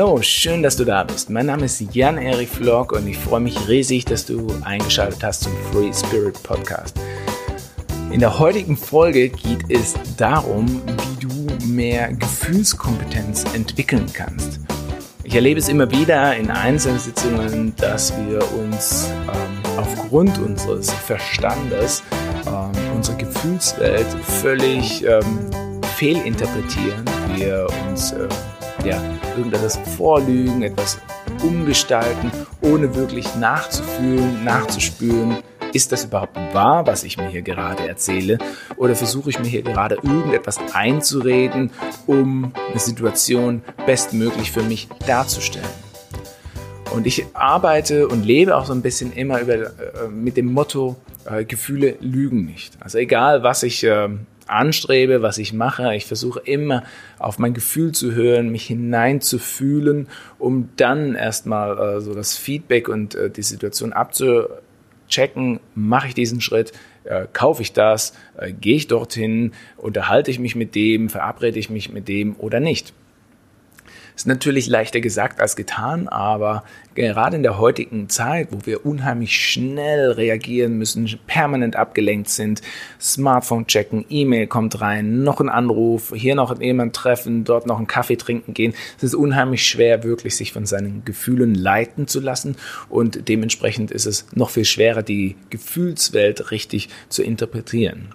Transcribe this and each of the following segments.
Hallo, schön, dass du da bist. Mein Name ist Jan-Erik Vlog und ich freue mich riesig, dass du eingeschaltet hast zum Free Spirit Podcast. In der heutigen Folge geht es darum, wie du mehr Gefühlskompetenz entwickeln kannst. Ich erlebe es immer wieder in Einzelsitzungen, dass wir uns ähm, aufgrund unseres Verstandes ähm, unsere Gefühlswelt völlig ähm, fehlinterpretieren. Wir uns äh, ja, irgendetwas vorlügen, etwas umgestalten, ohne wirklich nachzufühlen, nachzuspüren. Ist das überhaupt wahr, was ich mir hier gerade erzähle? Oder versuche ich mir hier gerade irgendetwas einzureden, um eine Situation bestmöglich für mich darzustellen? Und ich arbeite und lebe auch so ein bisschen immer über, äh, mit dem Motto, äh, Gefühle lügen nicht. Also egal, was ich äh, anstrebe, was ich mache. Ich versuche immer auf mein Gefühl zu hören, mich hineinzufühlen, um dann erstmal äh, so das Feedback und äh, die Situation abzuchecken. Mache ich diesen Schritt? Äh, kaufe ich das? Äh, gehe ich dorthin? Unterhalte ich mich mit dem? Verabrede ich mich mit dem oder nicht? Ist natürlich leichter gesagt als getan, aber gerade in der heutigen Zeit, wo wir unheimlich schnell reagieren müssen, permanent abgelenkt sind, Smartphone checken, E-Mail kommt rein, noch ein Anruf, hier noch jemand treffen, dort noch einen Kaffee trinken gehen, es ist unheimlich schwer, wirklich sich von seinen Gefühlen leiten zu lassen und dementsprechend ist es noch viel schwerer, die Gefühlswelt richtig zu interpretieren.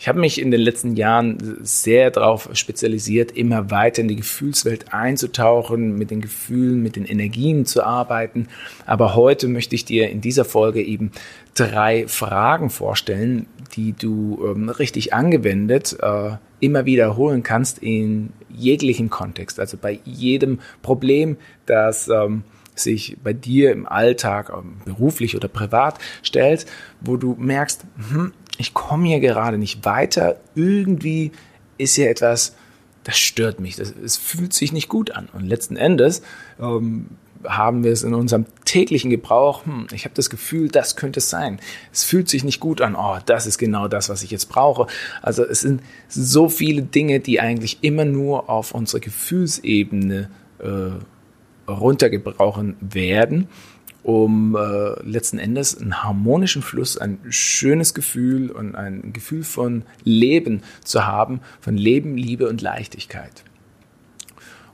Ich habe mich in den letzten Jahren sehr darauf spezialisiert, immer weiter in die Gefühlswelt einzutauchen, mit den Gefühlen, mit den Energien zu arbeiten. Aber heute möchte ich dir in dieser Folge eben drei Fragen vorstellen, die du ähm, richtig angewendet äh, immer wiederholen kannst in jeglichem Kontext. Also bei jedem Problem, das ähm, sich bei dir im Alltag, ähm, beruflich oder privat stellt, wo du merkst, hm, ich komme hier gerade nicht weiter, irgendwie ist hier etwas, das stört mich, das, es fühlt sich nicht gut an. Und letzten Endes ähm, haben wir es in unserem täglichen Gebrauch, hm, ich habe das Gefühl, das könnte es sein. Es fühlt sich nicht gut an, oh, das ist genau das, was ich jetzt brauche. Also es sind so viele Dinge, die eigentlich immer nur auf unsere Gefühlsebene äh, runtergebrochen werden um äh, letzten Endes einen harmonischen Fluss, ein schönes Gefühl und ein Gefühl von Leben zu haben, von Leben, Liebe und Leichtigkeit.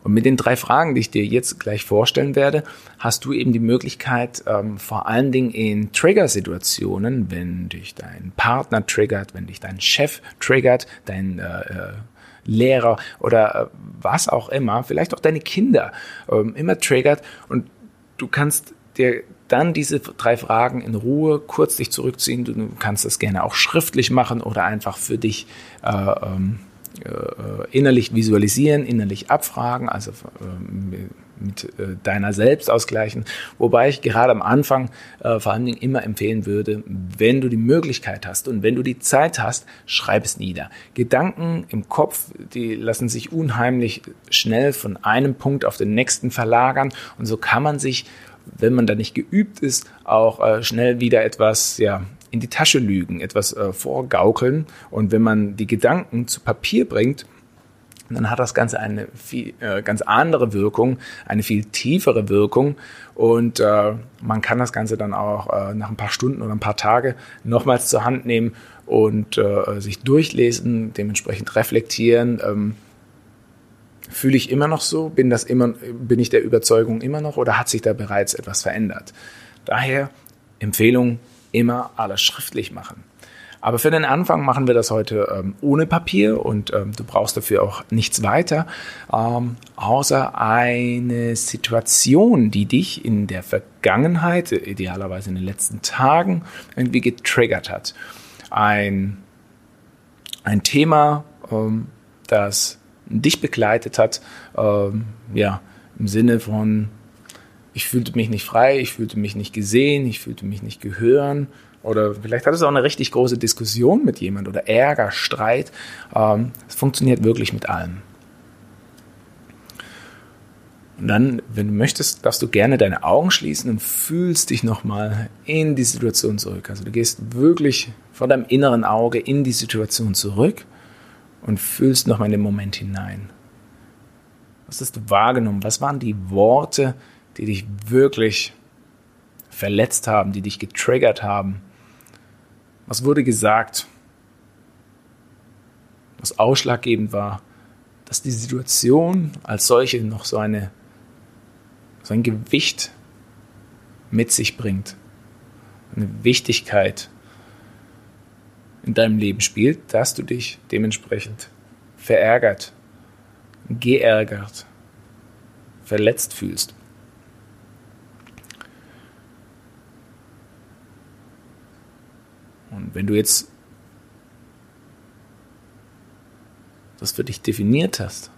Und mit den drei Fragen, die ich dir jetzt gleich vorstellen werde, hast du eben die Möglichkeit, ähm, vor allen Dingen in Trigger-Situationen, wenn dich dein Partner triggert, wenn dich dein Chef triggert, dein äh, äh Lehrer oder äh, was auch immer, vielleicht auch deine Kinder ähm, immer triggert und du kannst dir dann diese drei Fragen in Ruhe kurz dich zurückziehen. Du kannst das gerne auch schriftlich machen oder einfach für dich äh, ähm, äh, innerlich visualisieren, innerlich abfragen, also äh, mit äh, deiner selbst ausgleichen. Wobei ich gerade am Anfang äh, vor allen Dingen immer empfehlen würde, wenn du die Möglichkeit hast und wenn du die Zeit hast, schreib es nieder. Gedanken im Kopf, die lassen sich unheimlich schnell von einem Punkt auf den nächsten verlagern und so kann man sich wenn man da nicht geübt ist, auch äh, schnell wieder etwas ja, in die Tasche lügen, etwas äh, vorgaukeln. Und wenn man die Gedanken zu Papier bringt, dann hat das Ganze eine viel, äh, ganz andere Wirkung, eine viel tiefere Wirkung und äh, man kann das Ganze dann auch äh, nach ein paar Stunden oder ein paar Tage nochmals zur Hand nehmen und äh, sich durchlesen, dementsprechend reflektieren. Ähm, Fühle ich immer noch so? Bin, das immer, bin ich der Überzeugung immer noch oder hat sich da bereits etwas verändert? Daher Empfehlung, immer alles schriftlich machen. Aber für den Anfang machen wir das heute ähm, ohne Papier und ähm, du brauchst dafür auch nichts weiter, ähm, außer eine Situation, die dich in der Vergangenheit, idealerweise in den letzten Tagen, irgendwie getriggert hat. Ein, ein Thema, ähm, das dich begleitet hat, ähm, ja, im Sinne von, ich fühlte mich nicht frei, ich fühlte mich nicht gesehen, ich fühlte mich nicht gehören. Oder vielleicht hattest du auch eine richtig große Diskussion mit jemand oder Ärger, Streit. Ähm, es funktioniert wirklich mit allem. Und dann, wenn du möchtest, darfst du gerne deine Augen schließen und fühlst dich nochmal in die Situation zurück. Also du gehst wirklich vor deinem inneren Auge in die Situation zurück und fühlst nochmal in den Moment hinein. Was hast du wahrgenommen? Was waren die Worte, die dich wirklich verletzt haben, die dich getriggert haben? Was wurde gesagt, was ausschlaggebend war, dass die Situation als solche noch so, eine, so ein Gewicht mit sich bringt, eine Wichtigkeit in deinem Leben spielt, dass du dich dementsprechend verärgert, geärgert, verletzt fühlst. Und wenn du jetzt das für dich definiert hast,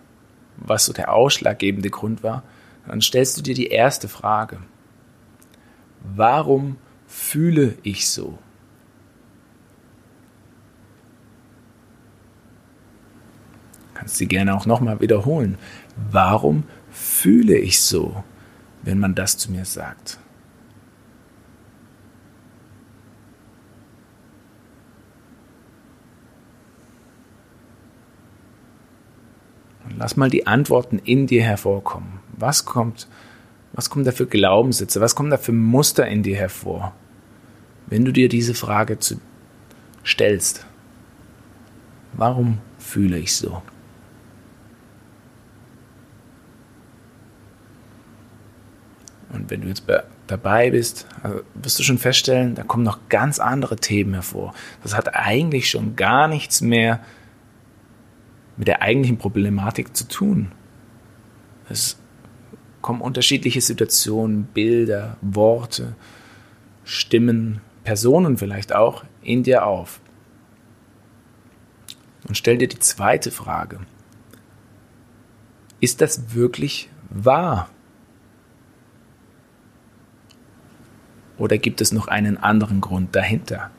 was so der ausschlaggebende Grund war, dann stellst du dir die erste Frage. Warum fühle ich so? Kannst sie gerne auch nochmal wiederholen. Warum fühle ich so, wenn man das zu mir sagt? Lass mal die Antworten in dir hervorkommen. Was kommt, was kommt da für Glaubenssätze, was kommt da für Muster in dir hervor, wenn du dir diese Frage zu, stellst? Warum fühle ich so? Und wenn du jetzt dabei bist, also wirst du schon feststellen, da kommen noch ganz andere Themen hervor. Das hat eigentlich schon gar nichts mehr mit der eigentlichen Problematik zu tun. Es kommen unterschiedliche Situationen, Bilder, Worte, Stimmen, Personen vielleicht auch in dir auf. Und stell dir die zweite Frage. Ist das wirklich wahr? Oder gibt es noch einen anderen Grund dahinter?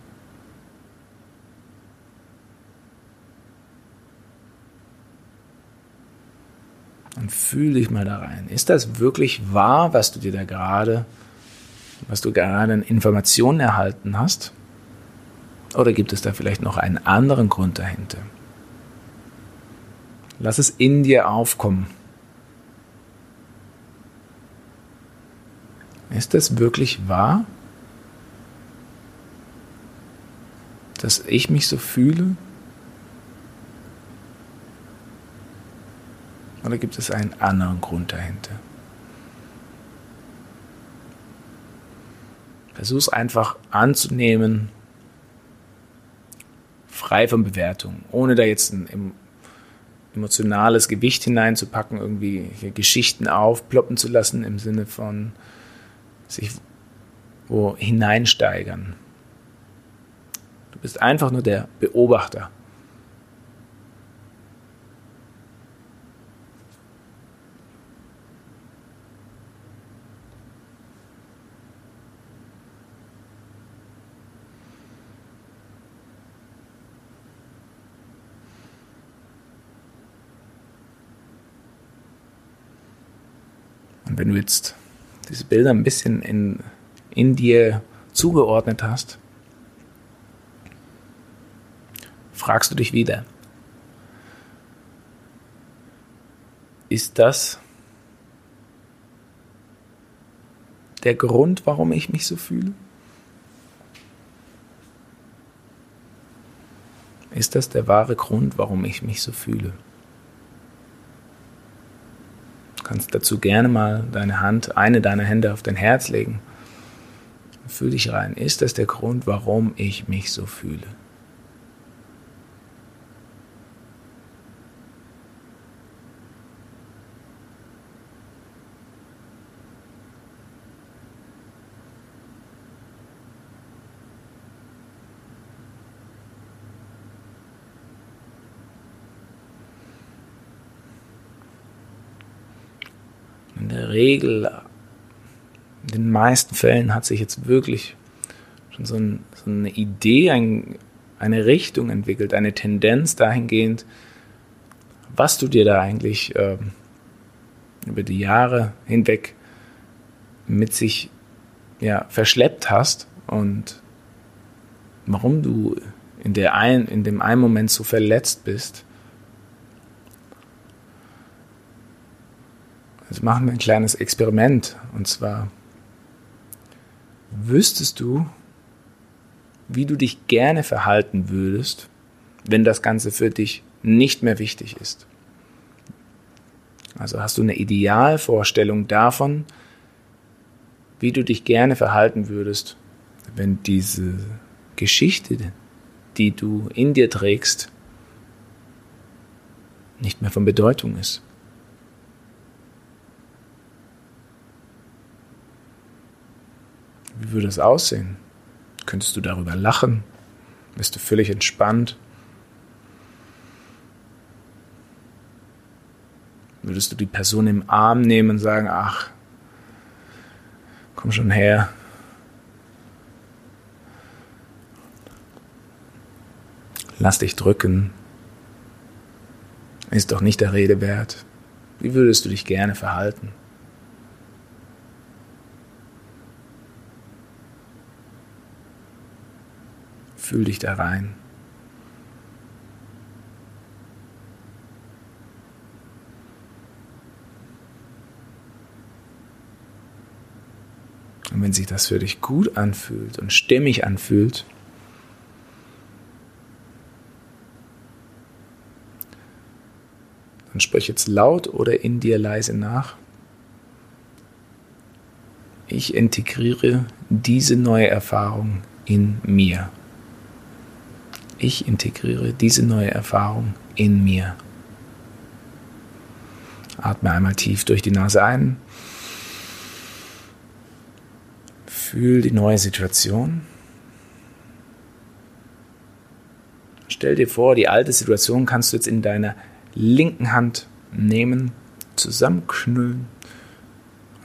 Und fühl dich mal da rein. Ist das wirklich wahr, was du dir da gerade, was du gerade an Informationen erhalten hast? Oder gibt es da vielleicht noch einen anderen Grund dahinter? Lass es in dir aufkommen. Ist das wirklich wahr, dass ich mich so fühle? Oder gibt es einen anderen Grund dahinter? Versuch es einfach anzunehmen, frei von Bewertung, ohne da jetzt ein emotionales Gewicht hineinzupacken, irgendwie Geschichten aufploppen zu lassen im Sinne von sich wo hineinsteigern. Du bist einfach nur der Beobachter. Wenn du jetzt diese Bilder ein bisschen in, in dir zugeordnet hast, fragst du dich wieder, ist das der Grund, warum ich mich so fühle? Ist das der wahre Grund, warum ich mich so fühle? Kannst dazu gerne mal deine Hand, eine deiner Hände auf dein Herz legen. Fühl dich rein. Ist das der Grund, warum ich mich so fühle? In der Regel, in den meisten Fällen hat sich jetzt wirklich schon so, ein, so eine Idee, ein, eine Richtung entwickelt, eine Tendenz dahingehend, was du dir da eigentlich äh, über die Jahre hinweg mit sich ja, verschleppt hast und warum du in, der ein, in dem einen Moment so verletzt bist Machen wir ein kleines Experiment. Und zwar, wüsstest du, wie du dich gerne verhalten würdest, wenn das Ganze für dich nicht mehr wichtig ist? Also hast du eine Idealvorstellung davon, wie du dich gerne verhalten würdest, wenn diese Geschichte, die du in dir trägst, nicht mehr von Bedeutung ist. Wie würde es aussehen? Könntest du darüber lachen? Bist du völlig entspannt? Würdest du die Person im Arm nehmen und sagen, ach, komm schon her. Lass dich drücken. Ist doch nicht der Rede wert. Wie würdest du dich gerne verhalten? Fühl dich da rein. Und wenn sich das für dich gut anfühlt und stimmig anfühlt, dann sprich jetzt laut oder in dir leise nach. Ich integriere diese neue Erfahrung in mir. Ich integriere diese neue Erfahrung in mir. Atme einmal tief durch die Nase ein Fühl die neue Situation. Stell dir vor, die alte Situation kannst du jetzt in deiner linken Hand nehmen, zusammenknüllen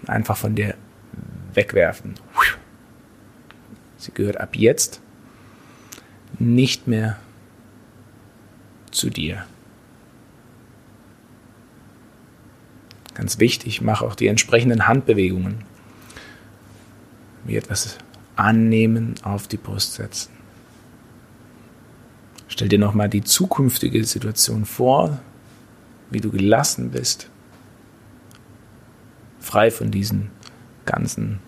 und einfach von dir wegwerfen. Sie gehört ab jetzt nicht mehr zu dir. Ganz wichtig, mach auch die entsprechenden Handbewegungen wie etwas annehmen, auf die Brust setzen. Stell dir nochmal die zukünftige Situation vor, wie du gelassen bist, frei von diesen ganzen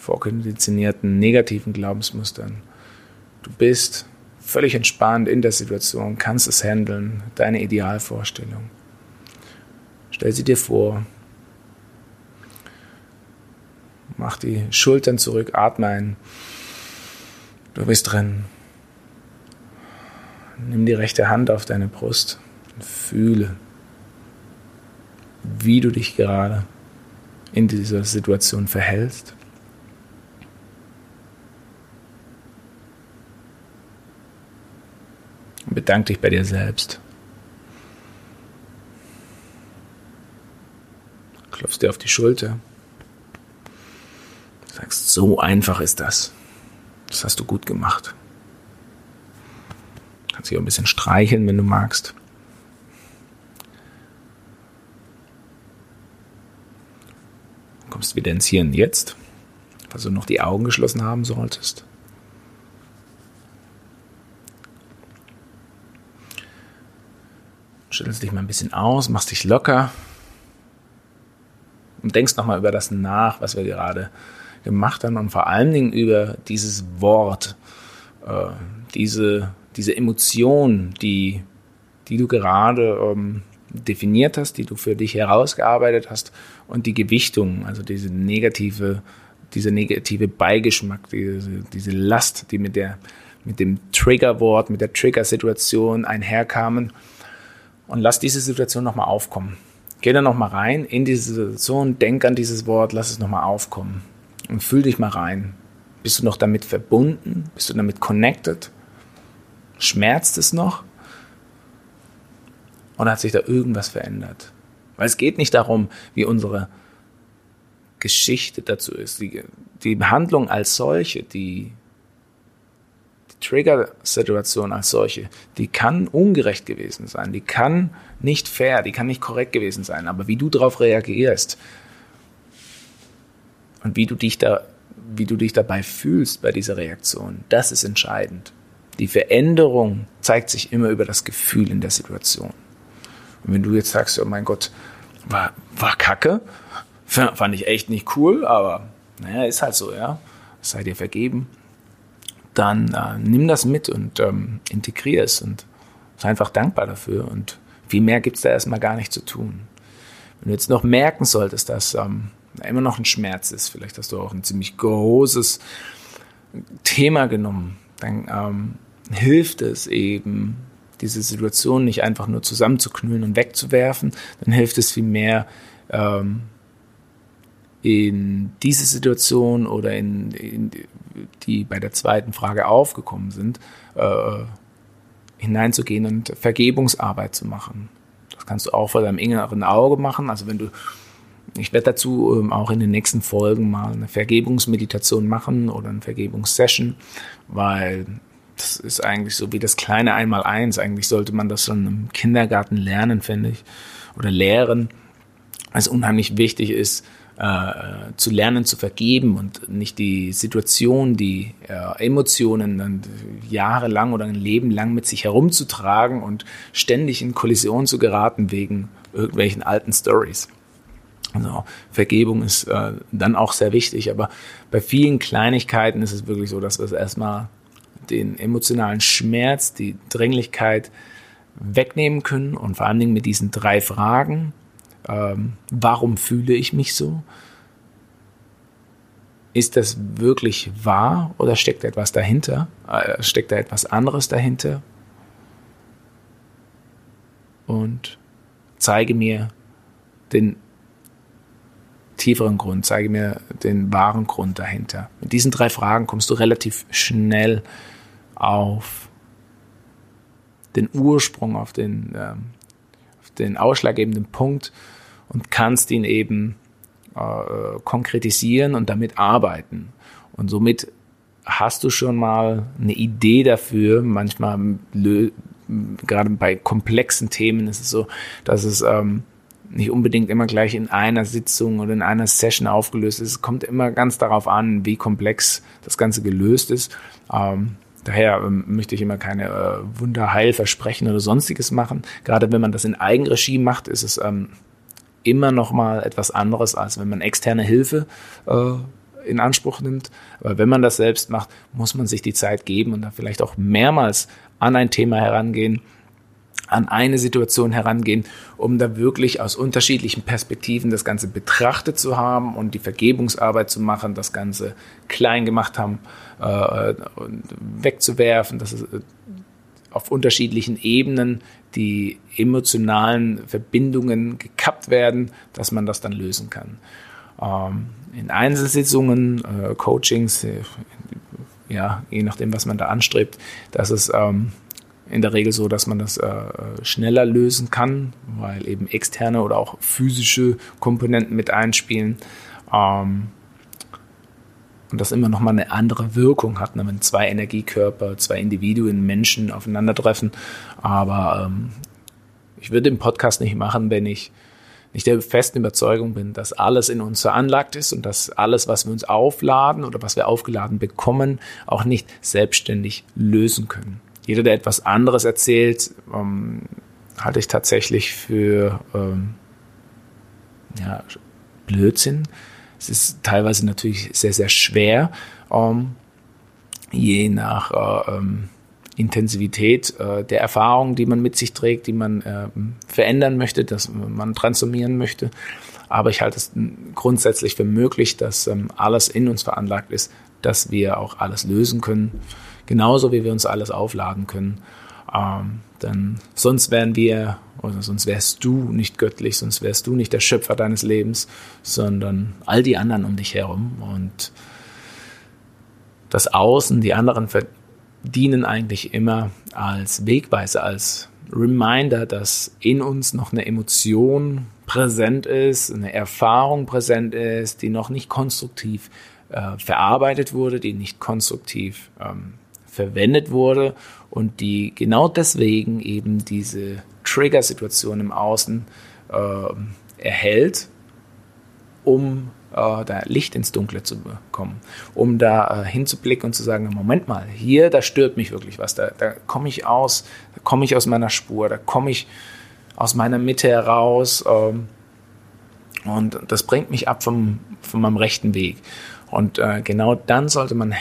vorkonditionierten negativen Glaubensmustern. Du bist völlig entspannt in der Situation, kannst es handeln, deine Idealvorstellung. Stell sie dir vor, Mach die Schultern zurück, atme ein. Du bist drin. Nimm die rechte Hand auf deine Brust und fühle, wie du dich gerade in dieser Situation verhältst. Und bedank dich bei dir selbst. Klopfst dir auf die Schulter. Sagst, so einfach ist das. Das hast du gut gemacht. Kannst dich auch ein bisschen streicheln, wenn du magst. Kommst wieder ins Hier und Jetzt, falls du noch die Augen geschlossen haben solltest. Schüttelst dich mal ein bisschen aus, machst dich locker und denkst nochmal über das nach, was wir gerade gemacht haben und vor allen Dingen über dieses Wort, äh, diese, diese Emotion, die, die du gerade ähm, definiert hast, die du für dich herausgearbeitet hast und die Gewichtung, also diese negative, dieser negative Beigeschmack, diese, diese Last, die mit der, mit dem Triggerwort, mit der Trigger-Situation einherkamen. Und lass diese Situation nochmal aufkommen. Geh da nochmal rein in diese Situation, denk an dieses Wort, lass es nochmal aufkommen und fühl dich mal rein. Bist du noch damit verbunden? Bist du damit connected? Schmerzt es noch? Oder hat sich da irgendwas verändert? Weil es geht nicht darum, wie unsere Geschichte dazu ist. Die, die Behandlung als solche, die, die Trigger-Situation als solche, die kann ungerecht gewesen sein, die kann nicht fair, die kann nicht korrekt gewesen sein. Aber wie du darauf reagierst, und wie du dich da, wie du dich dabei fühlst bei dieser Reaktion, das ist entscheidend. Die Veränderung zeigt sich immer über das Gefühl in der Situation. Und wenn du jetzt sagst, oh mein Gott, war, war kacke, fand ich echt nicht cool, aber naja, ist halt so, ja. Sei dir vergeben. Dann äh, nimm das mit und ähm, integrier es und sei einfach dankbar dafür. Und viel mehr gibt es da erstmal gar nicht zu tun. Wenn du jetzt noch merken solltest, dass ähm, immer noch ein Schmerz ist, vielleicht hast du auch ein ziemlich großes Thema genommen, dann ähm, hilft es eben, diese Situation nicht einfach nur zusammenzuknüllen und wegzuwerfen, dann hilft es vielmehr, ähm, in diese Situation oder in, in, die bei der zweiten Frage aufgekommen sind, äh, hineinzugehen und Vergebungsarbeit zu machen. Das kannst du auch vor deinem inneren Auge machen. Also wenn du, ich werde dazu ähm, auch in den nächsten Folgen mal eine Vergebungsmeditation machen oder eine Vergebungssession, weil das ist eigentlich so wie das kleine Einmaleins. Eigentlich sollte man das schon im Kindergarten lernen, finde ich, oder lehren. Was unheimlich wichtig ist, äh, zu lernen zu vergeben und nicht die Situation, die äh, Emotionen dann jahrelang oder ein Leben lang mit sich herumzutragen und ständig in Kollision zu geraten wegen irgendwelchen alten Stories. Also Vergebung ist äh, dann auch sehr wichtig, aber bei vielen Kleinigkeiten ist es wirklich so, dass wir es erstmal den emotionalen Schmerz, die Dringlichkeit wegnehmen können und vor allen Dingen mit diesen drei Fragen. Ähm, warum fühle ich mich so? Ist das wirklich wahr oder steckt da etwas dahinter? Äh, steckt da etwas anderes dahinter? Und zeige mir den tieferen Grund, zeige mir den wahren Grund dahinter. Mit diesen drei Fragen kommst du relativ schnell auf den Ursprung, auf den, ähm, den ausschlaggebenden Punkt und kannst ihn eben äh, konkretisieren und damit arbeiten. Und somit hast du schon mal eine Idee dafür. Manchmal, gerade bei komplexen Themen ist es so, dass es ähm, nicht unbedingt immer gleich in einer Sitzung oder in einer Session aufgelöst ist. Es kommt immer ganz darauf an, wie komplex das Ganze gelöst ist. Ähm, Daher ähm, möchte ich immer keine äh, Wunderheilversprechen oder sonstiges machen. Gerade wenn man das in Eigenregie macht, ist es ähm, immer noch mal etwas anderes, als wenn man externe Hilfe äh, in Anspruch nimmt. Aber wenn man das selbst macht, muss man sich die Zeit geben und dann vielleicht auch mehrmals an ein Thema herangehen, an eine Situation herangehen, um da wirklich aus unterschiedlichen Perspektiven das Ganze betrachtet zu haben und die Vergebungsarbeit zu machen, das Ganze klein gemacht haben, äh, wegzuwerfen, dass es äh, auf unterschiedlichen Ebenen die emotionalen Verbindungen gekappt werden, dass man das dann lösen kann. Ähm, in Einzelsitzungen, äh, Coachings, äh, ja, je nachdem, was man da anstrebt, dass es ähm, in der Regel so, dass man das äh, schneller lösen kann, weil eben externe oder auch physische Komponenten mit einspielen. Ähm, und das immer noch mal eine andere Wirkung hat, ne, wenn zwei Energiekörper, zwei Individuen, Menschen aufeinandertreffen. Aber ähm, ich würde den Podcast nicht machen, wenn ich nicht der festen Überzeugung bin, dass alles in uns veranlagt ist und dass alles, was wir uns aufladen oder was wir aufgeladen bekommen, auch nicht selbstständig lösen können jeder, der etwas anderes erzählt, ähm, halte ich tatsächlich für ähm, ja, Blödsinn. Es ist teilweise natürlich sehr, sehr schwer, ähm, je nach äh, ähm, Intensivität äh, der Erfahrung, die man mit sich trägt, die man äh, verändern möchte, dass man transformieren möchte. Aber ich halte es grundsätzlich für möglich, dass ähm, alles in uns veranlagt ist, dass wir auch alles lösen können genauso wie wir uns alles aufladen können. Ähm, denn sonst wären wir, oder sonst wärst du nicht göttlich, sonst wärst du nicht der Schöpfer deines Lebens, sondern all die anderen um dich herum. Und das Außen, die anderen dienen eigentlich immer als Wegweiser, als Reminder, dass in uns noch eine Emotion präsent ist, eine Erfahrung präsent ist, die noch nicht konstruktiv äh, verarbeitet wurde, die nicht konstruktiv ähm, verwendet wurde und die genau deswegen eben diese Trigger-Situation im Außen äh, erhält, um äh, da Licht ins Dunkle zu bekommen, um da äh, hinzublicken und zu sagen, Moment mal, hier, da stört mich wirklich was, da, da komme ich aus, da komme ich aus meiner Spur, da komme ich aus meiner Mitte heraus. Ähm, und das bringt mich ab vom, von meinem rechten Weg. Und äh, genau dann sollte man äh,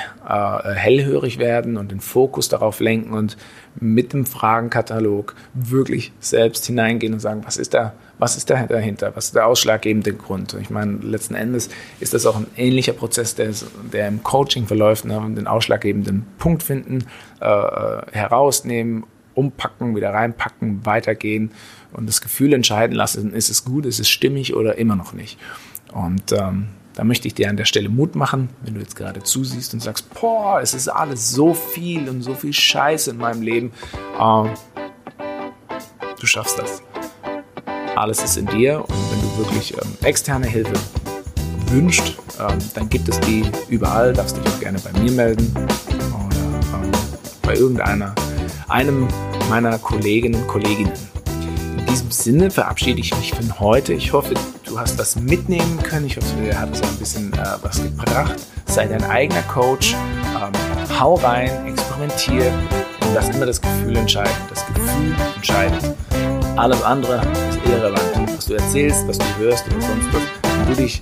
hellhörig werden und den Fokus darauf lenken und mit dem Fragenkatalog wirklich selbst hineingehen und sagen, was ist da, was ist da dahinter, was ist der ausschlaggebende Grund? Ich meine, letzten Endes ist das auch ein ähnlicher Prozess, der, der im Coaching verläuft, ne? den ausschlaggebenden Punkt finden, äh, äh, herausnehmen, umpacken, wieder reinpacken, weitergehen und das Gefühl entscheiden lassen, ist es gut, ist es stimmig oder immer noch nicht. Und ähm, da möchte ich dir an der Stelle Mut machen, wenn du jetzt gerade zusiehst und sagst, boah, es ist alles so viel und so viel Scheiße in meinem Leben. Ähm, du schaffst das. Alles ist in dir und wenn du wirklich ähm, externe Hilfe wünscht, ähm, dann gibt es die überall. Darfst dich auch gerne bei mir melden oder ähm, bei irgendeiner, einem meiner Kolleginnen und Kolleginnen. In diesem Sinne verabschiede ich mich von heute. Ich hoffe, du hast was mitnehmen können. Ich hoffe, dir hat es ein bisschen äh, was gebracht. Sei dein eigener Coach. Ähm, hau rein, experimentier und lass immer das Gefühl entscheiden. Das Gefühl entscheidet. Alles andere ist irrelevant. Was du erzählst, was du hörst oder sonst was. Wenn du dich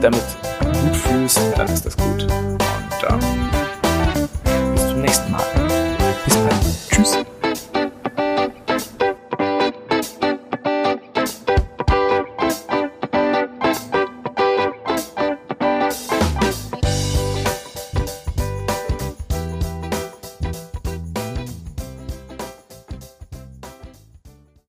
damit gut fühlst, dann ist das gut.